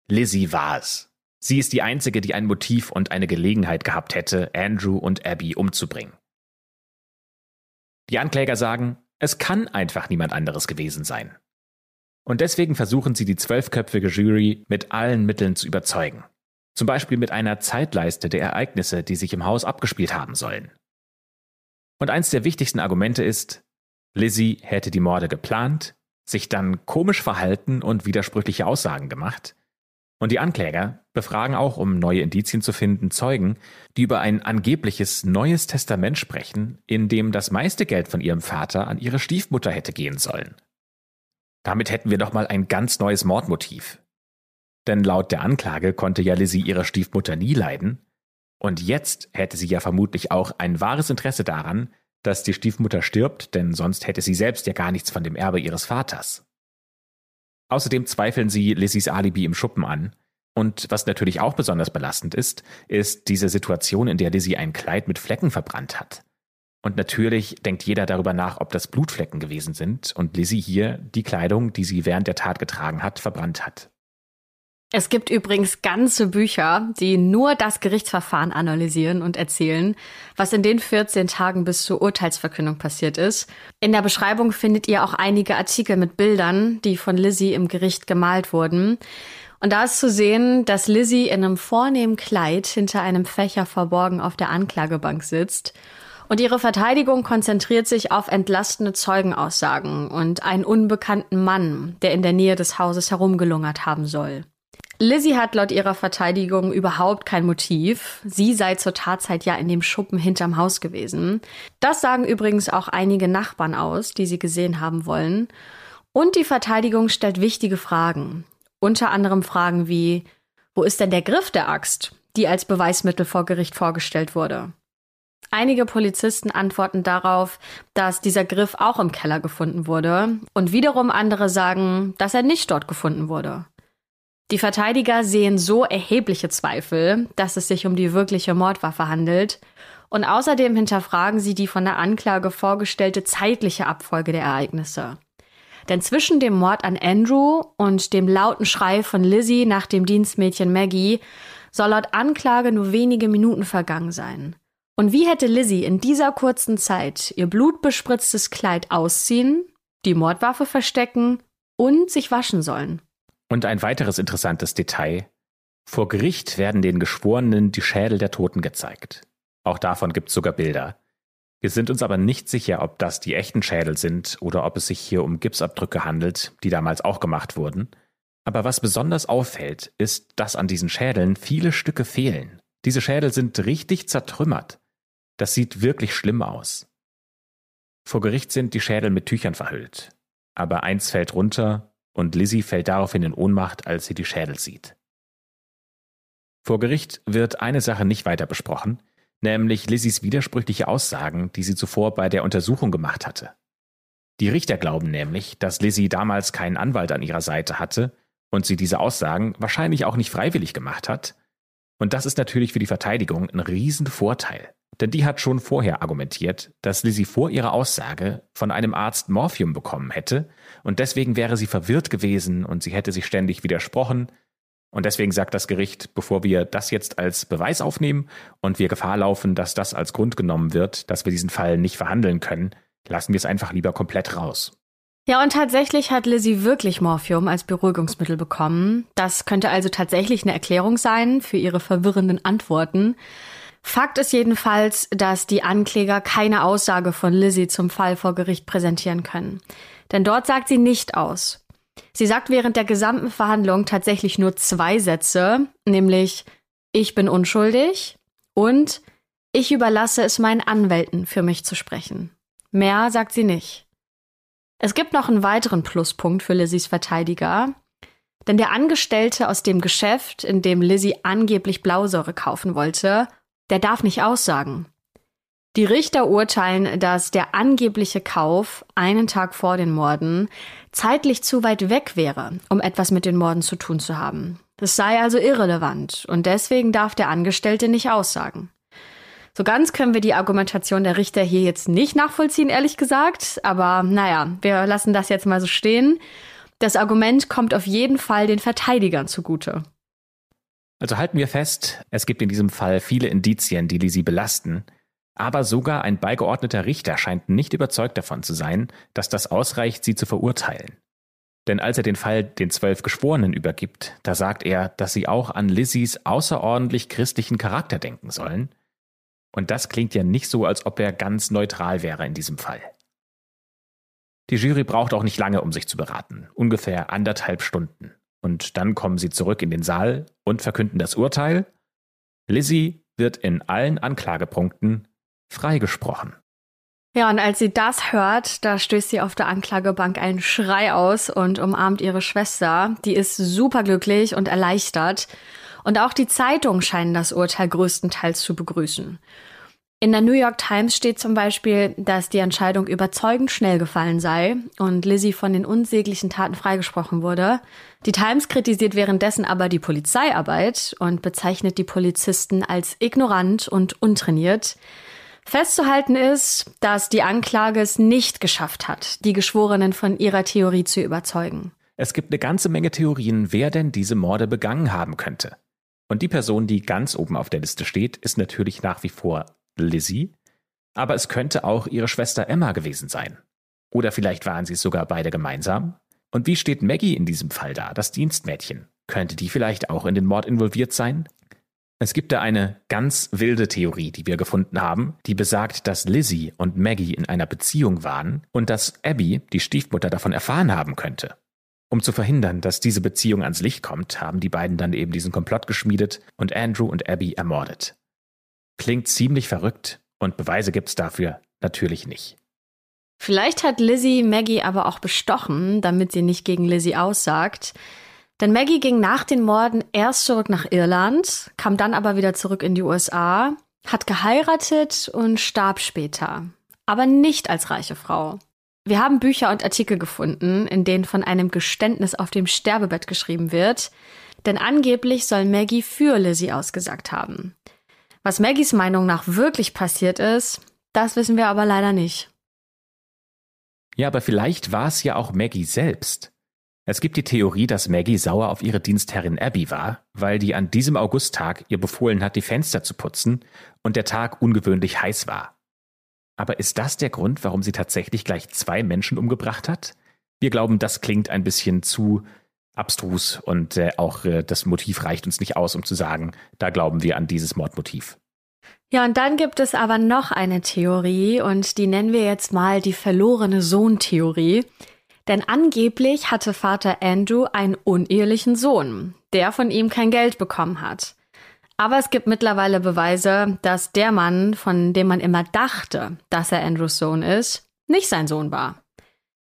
Lizzie war es. Sie ist die Einzige, die ein Motiv und eine Gelegenheit gehabt hätte, Andrew und Abby umzubringen. Die Ankläger sagen, es kann einfach niemand anderes gewesen sein. Und deswegen versuchen sie die zwölfköpfige Jury mit allen Mitteln zu überzeugen. Zum Beispiel mit einer Zeitleiste der Ereignisse, die sich im Haus abgespielt haben sollen. Und eins der wichtigsten Argumente ist, Lizzie hätte die Morde geplant, sich dann komisch verhalten und widersprüchliche Aussagen gemacht, und die Ankläger befragen auch, um neue Indizien zu finden, Zeugen, die über ein angebliches neues Testament sprechen, in dem das meiste Geld von ihrem Vater an ihre Stiefmutter hätte gehen sollen. Damit hätten wir doch mal ein ganz neues Mordmotiv. Denn laut der Anklage konnte ja Lizzie ihre Stiefmutter nie leiden, und jetzt hätte sie ja vermutlich auch ein wahres Interesse daran, dass die Stiefmutter stirbt, denn sonst hätte sie selbst ja gar nichts von dem Erbe ihres Vaters. Außerdem zweifeln sie Lissys Alibi im Schuppen an. Und was natürlich auch besonders belastend ist, ist diese Situation, in der Lizzie ein Kleid mit Flecken verbrannt hat. Und natürlich denkt jeder darüber nach, ob das Blutflecken gewesen sind und Lizzie hier die Kleidung, die sie während der Tat getragen hat, verbrannt hat. Es gibt übrigens ganze Bücher, die nur das Gerichtsverfahren analysieren und erzählen, was in den 14 Tagen bis zur Urteilsverkündung passiert ist. In der Beschreibung findet ihr auch einige Artikel mit Bildern, die von Lizzie im Gericht gemalt wurden. Und da ist zu sehen, dass Lizzie in einem vornehmen Kleid hinter einem Fächer verborgen auf der Anklagebank sitzt. Und ihre Verteidigung konzentriert sich auf entlastende Zeugenaussagen und einen unbekannten Mann, der in der Nähe des Hauses herumgelungert haben soll. Lizzie hat laut ihrer Verteidigung überhaupt kein Motiv. Sie sei zur Tatzeit ja in dem Schuppen hinterm Haus gewesen. Das sagen übrigens auch einige Nachbarn aus, die sie gesehen haben wollen. Und die Verteidigung stellt wichtige Fragen. Unter anderem Fragen wie, wo ist denn der Griff der Axt, die als Beweismittel vor Gericht vorgestellt wurde? Einige Polizisten antworten darauf, dass dieser Griff auch im Keller gefunden wurde, und wiederum andere sagen, dass er nicht dort gefunden wurde. Die Verteidiger sehen so erhebliche Zweifel, dass es sich um die wirkliche Mordwaffe handelt, und außerdem hinterfragen sie die von der Anklage vorgestellte zeitliche Abfolge der Ereignisse. Denn zwischen dem Mord an Andrew und dem lauten Schrei von Lizzie nach dem Dienstmädchen Maggie soll laut Anklage nur wenige Minuten vergangen sein. Und wie hätte Lizzie in dieser kurzen Zeit ihr blutbespritztes Kleid ausziehen, die Mordwaffe verstecken und sich waschen sollen? Und ein weiteres interessantes Detail. Vor Gericht werden den Geschworenen die Schädel der Toten gezeigt. Auch davon gibt es sogar Bilder. Wir sind uns aber nicht sicher, ob das die echten Schädel sind oder ob es sich hier um Gipsabdrücke handelt, die damals auch gemacht wurden. Aber was besonders auffällt, ist, dass an diesen Schädeln viele Stücke fehlen. Diese Schädel sind richtig zertrümmert. Das sieht wirklich schlimm aus. Vor Gericht sind die Schädel mit Tüchern verhüllt. Aber eins fällt runter und Lizzie fällt daraufhin in Ohnmacht, als sie die Schädel sieht. Vor Gericht wird eine Sache nicht weiter besprochen, nämlich Lizzies widersprüchliche Aussagen, die sie zuvor bei der Untersuchung gemacht hatte. Die Richter glauben nämlich, dass Lizzie damals keinen Anwalt an ihrer Seite hatte und sie diese Aussagen wahrscheinlich auch nicht freiwillig gemacht hat. Und das ist natürlich für die Verteidigung ein Riesenvorteil. Denn die hat schon vorher argumentiert, dass Lizzie vor ihrer Aussage von einem Arzt Morphium bekommen hätte und deswegen wäre sie verwirrt gewesen und sie hätte sich ständig widersprochen. Und deswegen sagt das Gericht, bevor wir das jetzt als Beweis aufnehmen und wir Gefahr laufen, dass das als Grund genommen wird, dass wir diesen Fall nicht verhandeln können, lassen wir es einfach lieber komplett raus. Ja, und tatsächlich hat Lizzie wirklich Morphium als Beruhigungsmittel bekommen. Das könnte also tatsächlich eine Erklärung sein für ihre verwirrenden Antworten. Fakt ist jedenfalls, dass die Ankläger keine Aussage von Lizzie zum Fall vor Gericht präsentieren können. Denn dort sagt sie nicht aus. Sie sagt während der gesamten Verhandlung tatsächlich nur zwei Sätze, nämlich ich bin unschuldig und ich überlasse es meinen Anwälten, für mich zu sprechen. Mehr sagt sie nicht. Es gibt noch einen weiteren Pluspunkt für Lizzies Verteidiger, denn der Angestellte aus dem Geschäft, in dem Lizzie angeblich Blausäure kaufen wollte, der darf nicht aussagen. Die Richter urteilen, dass der angebliche Kauf einen Tag vor den Morden zeitlich zu weit weg wäre, um etwas mit den Morden zu tun zu haben. Das sei also irrelevant und deswegen darf der Angestellte nicht aussagen. So ganz können wir die Argumentation der Richter hier jetzt nicht nachvollziehen, ehrlich gesagt, aber naja, wir lassen das jetzt mal so stehen. Das Argument kommt auf jeden Fall den Verteidigern zugute. Also halten wir fest, es gibt in diesem Fall viele Indizien, die Lisi belasten, aber sogar ein beigeordneter Richter scheint nicht überzeugt davon zu sein, dass das ausreicht, sie zu verurteilen. Denn als er den Fall den zwölf Geschworenen übergibt, da sagt er, dass sie auch an Lissys außerordentlich christlichen Charakter denken sollen. Und das klingt ja nicht so, als ob er ganz neutral wäre in diesem Fall. Die Jury braucht auch nicht lange, um sich zu beraten, ungefähr anderthalb Stunden. Und dann kommen sie zurück in den Saal und verkünden das Urteil. Lizzie wird in allen Anklagepunkten freigesprochen. Ja, und als sie das hört, da stößt sie auf der Anklagebank einen Schrei aus und umarmt ihre Schwester. Die ist superglücklich und erleichtert. Und auch die Zeitungen scheinen das Urteil größtenteils zu begrüßen. In der New York Times steht zum Beispiel, dass die Entscheidung überzeugend schnell gefallen sei und Lizzie von den unsäglichen Taten freigesprochen wurde. Die Times kritisiert währenddessen aber die Polizeiarbeit und bezeichnet die Polizisten als ignorant und untrainiert. Festzuhalten ist, dass die Anklage es nicht geschafft hat, die Geschworenen von ihrer Theorie zu überzeugen. Es gibt eine ganze Menge Theorien, wer denn diese Morde begangen haben könnte. Und die Person, die ganz oben auf der Liste steht, ist natürlich nach wie vor Lizzie, aber es könnte auch ihre Schwester Emma gewesen sein. Oder vielleicht waren sie sogar beide gemeinsam. Und wie steht Maggie in diesem Fall da, das Dienstmädchen? Könnte die vielleicht auch in den Mord involviert sein? Es gibt da eine ganz wilde Theorie, die wir gefunden haben, die besagt, dass Lizzie und Maggie in einer Beziehung waren und dass Abby, die Stiefmutter, davon erfahren haben könnte. Um zu verhindern, dass diese Beziehung ans Licht kommt, haben die beiden dann eben diesen Komplott geschmiedet und Andrew und Abby ermordet. Klingt ziemlich verrückt und Beweise gibt's dafür natürlich nicht. Vielleicht hat Lizzie Maggie aber auch bestochen, damit sie nicht gegen Lizzie aussagt. Denn Maggie ging nach den Morden erst zurück nach Irland, kam dann aber wieder zurück in die USA, hat geheiratet und starb später. Aber nicht als reiche Frau. Wir haben Bücher und Artikel gefunden, in denen von einem Geständnis auf dem Sterbebett geschrieben wird, denn angeblich soll Maggie für Lizzie ausgesagt haben. Was Maggies Meinung nach wirklich passiert ist, das wissen wir aber leider nicht. Ja, aber vielleicht war es ja auch Maggie selbst. Es gibt die Theorie, dass Maggie sauer auf ihre Dienstherrin Abby war, weil die an diesem Augusttag ihr befohlen hat, die Fenster zu putzen und der Tag ungewöhnlich heiß war. Aber ist das der Grund, warum sie tatsächlich gleich zwei Menschen umgebracht hat? Wir glauben, das klingt ein bisschen zu abstrus und äh, auch äh, das Motiv reicht uns nicht aus, um zu sagen, da glauben wir an dieses Mordmotiv. Ja, und dann gibt es aber noch eine Theorie und die nennen wir jetzt mal die verlorene Sohn-Theorie. Denn angeblich hatte Vater Andrew einen unehelichen Sohn, der von ihm kein Geld bekommen hat. Aber es gibt mittlerweile Beweise, dass der Mann, von dem man immer dachte, dass er Andrews Sohn ist, nicht sein Sohn war.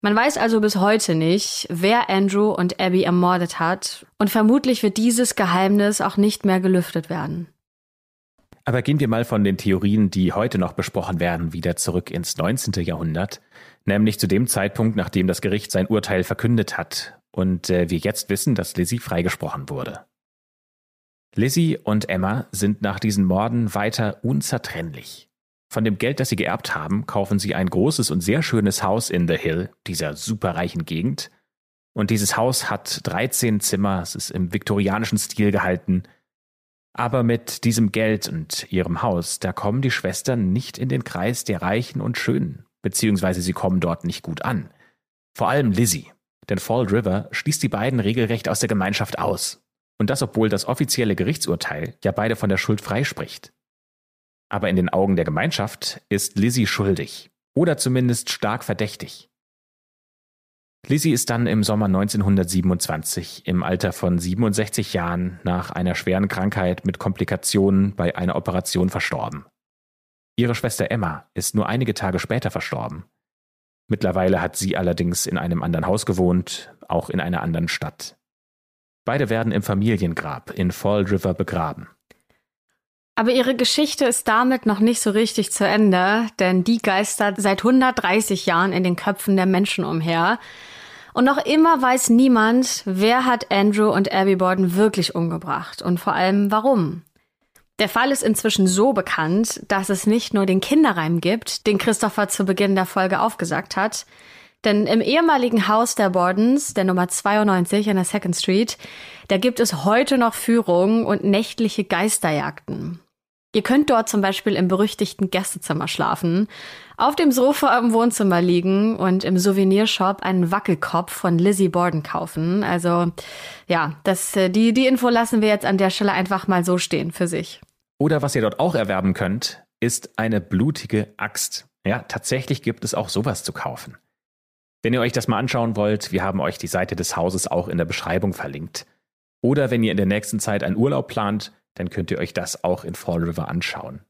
Man weiß also bis heute nicht, wer Andrew und Abby ermordet hat, und vermutlich wird dieses Geheimnis auch nicht mehr gelüftet werden. Aber gehen wir mal von den Theorien, die heute noch besprochen werden, wieder zurück ins 19. Jahrhundert, nämlich zu dem Zeitpunkt, nachdem das Gericht sein Urteil verkündet hat und äh, wir jetzt wissen, dass Lizzie freigesprochen wurde. Lizzie und Emma sind nach diesen Morden weiter unzertrennlich. Von dem Geld, das sie geerbt haben, kaufen sie ein großes und sehr schönes Haus in The Hill, dieser superreichen Gegend. Und dieses Haus hat 13 Zimmer, es ist im viktorianischen Stil gehalten. Aber mit diesem Geld und ihrem Haus, da kommen die Schwestern nicht in den Kreis der Reichen und Schönen, beziehungsweise sie kommen dort nicht gut an. Vor allem Lizzie, denn Fall River schließt die beiden regelrecht aus der Gemeinschaft aus. Und das, obwohl das offizielle Gerichtsurteil ja beide von der Schuld freispricht. Aber in den Augen der Gemeinschaft ist Lizzie schuldig oder zumindest stark verdächtig. Lizzie ist dann im Sommer 1927 im Alter von 67 Jahren nach einer schweren Krankheit mit Komplikationen bei einer Operation verstorben. Ihre Schwester Emma ist nur einige Tage später verstorben. Mittlerweile hat sie allerdings in einem anderen Haus gewohnt, auch in einer anderen Stadt. Beide werden im Familiengrab in Fall River begraben. Aber ihre Geschichte ist damit noch nicht so richtig zu Ende, denn die geistert seit 130 Jahren in den Köpfen der Menschen umher. Und noch immer weiß niemand, wer hat Andrew und Abby Borden wirklich umgebracht und vor allem warum. Der Fall ist inzwischen so bekannt, dass es nicht nur den Kinderreim gibt, den Christopher zu Beginn der Folge aufgesagt hat, denn im ehemaligen Haus der Bordens, der Nummer 92 an der Second Street, da gibt es heute noch Führungen und nächtliche Geisterjagden. Ihr könnt dort zum Beispiel im berüchtigten Gästezimmer schlafen, auf dem Sofa im Wohnzimmer liegen und im Souvenirshop einen Wackelkopf von Lizzie Borden kaufen. Also ja, das, äh, die, die Info lassen wir jetzt an der Stelle einfach mal so stehen für sich. Oder was ihr dort auch erwerben könnt, ist eine blutige Axt. Ja, tatsächlich gibt es auch sowas zu kaufen. Wenn ihr euch das mal anschauen wollt, wir haben euch die Seite des Hauses auch in der Beschreibung verlinkt. Oder wenn ihr in der nächsten Zeit einen Urlaub plant, dann könnt ihr euch das auch in Fall River anschauen.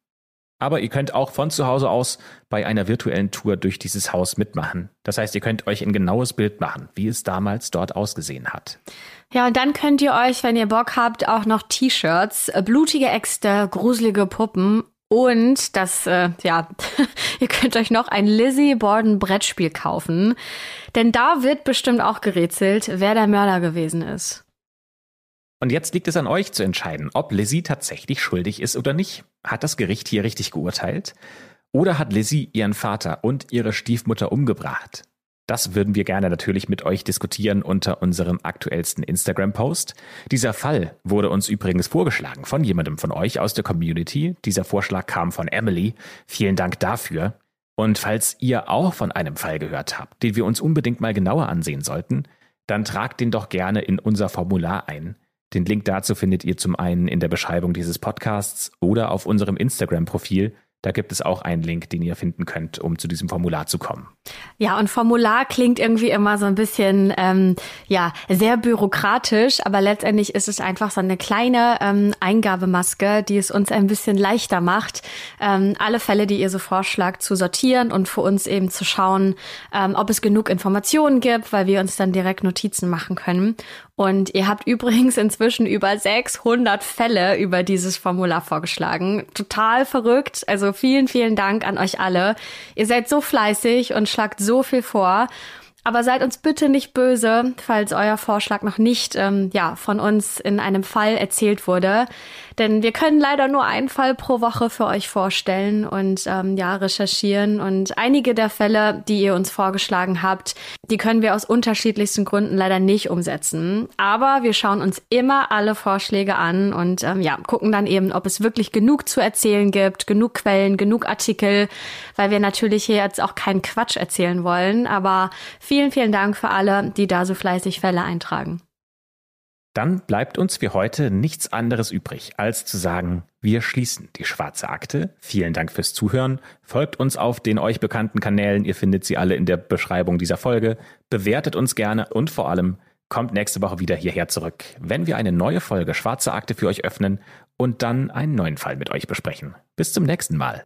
Aber ihr könnt auch von zu Hause aus bei einer virtuellen Tour durch dieses Haus mitmachen. Das heißt, ihr könnt euch ein genaues Bild machen, wie es damals dort ausgesehen hat. Ja, und dann könnt ihr euch, wenn ihr Bock habt, auch noch T-Shirts, blutige Äxte, gruselige Puppen Und das, äh, ja, ihr könnt euch noch ein Lizzie Borden Brettspiel kaufen. Denn da wird bestimmt auch gerätselt, wer der Mörder gewesen ist. Und jetzt liegt es an euch zu entscheiden, ob Lizzie tatsächlich schuldig ist oder nicht. Hat das Gericht hier richtig geurteilt? Oder hat Lizzie ihren Vater und ihre Stiefmutter umgebracht? Das würden wir gerne natürlich mit euch diskutieren unter unserem aktuellsten Instagram-Post. Dieser Fall wurde uns übrigens vorgeschlagen von jemandem von euch aus der Community. Dieser Vorschlag kam von Emily. Vielen Dank dafür. Und falls ihr auch von einem Fall gehört habt, den wir uns unbedingt mal genauer ansehen sollten, dann tragt den doch gerne in unser Formular ein. Den Link dazu findet ihr zum einen in der Beschreibung dieses Podcasts oder auf unserem Instagram-Profil da gibt es auch einen Link, den ihr finden könnt, um zu diesem Formular zu kommen. Ja, und Formular klingt irgendwie immer so ein bisschen, ähm, ja, sehr bürokratisch, aber letztendlich ist es einfach so eine kleine ähm, Eingabemaske, die es uns ein bisschen leichter macht, ähm, alle Fälle, die ihr so vorschlagt, zu sortieren und für uns eben zu schauen, ähm, ob es genug Informationen gibt, weil wir uns dann direkt Notizen machen können. Und ihr habt übrigens inzwischen über 600 Fälle über dieses Formular vorgeschlagen. Total verrückt. Vielen, vielen Dank an euch alle. Ihr seid so fleißig und schlagt so viel vor. Aber seid uns bitte nicht böse, falls euer Vorschlag noch nicht ähm, ja, von uns in einem Fall erzählt wurde. Denn wir können leider nur einen Fall pro Woche für euch vorstellen und ähm, ja, recherchieren. Und einige der Fälle, die ihr uns vorgeschlagen habt, die können wir aus unterschiedlichsten Gründen leider nicht umsetzen. Aber wir schauen uns immer alle Vorschläge an und ähm, ja, gucken dann eben, ob es wirklich genug zu erzählen gibt, genug Quellen, genug Artikel, weil wir natürlich hier jetzt auch keinen Quatsch erzählen wollen. Aber vielen, vielen Dank für alle, die da so fleißig Fälle eintragen. Dann bleibt uns für heute nichts anderes übrig, als zu sagen, wir schließen die schwarze Akte. Vielen Dank fürs Zuhören. Folgt uns auf den euch bekannten Kanälen. Ihr findet sie alle in der Beschreibung dieser Folge. Bewertet uns gerne und vor allem kommt nächste Woche wieder hierher zurück, wenn wir eine neue Folge Schwarze Akte für euch öffnen und dann einen neuen Fall mit euch besprechen. Bis zum nächsten Mal.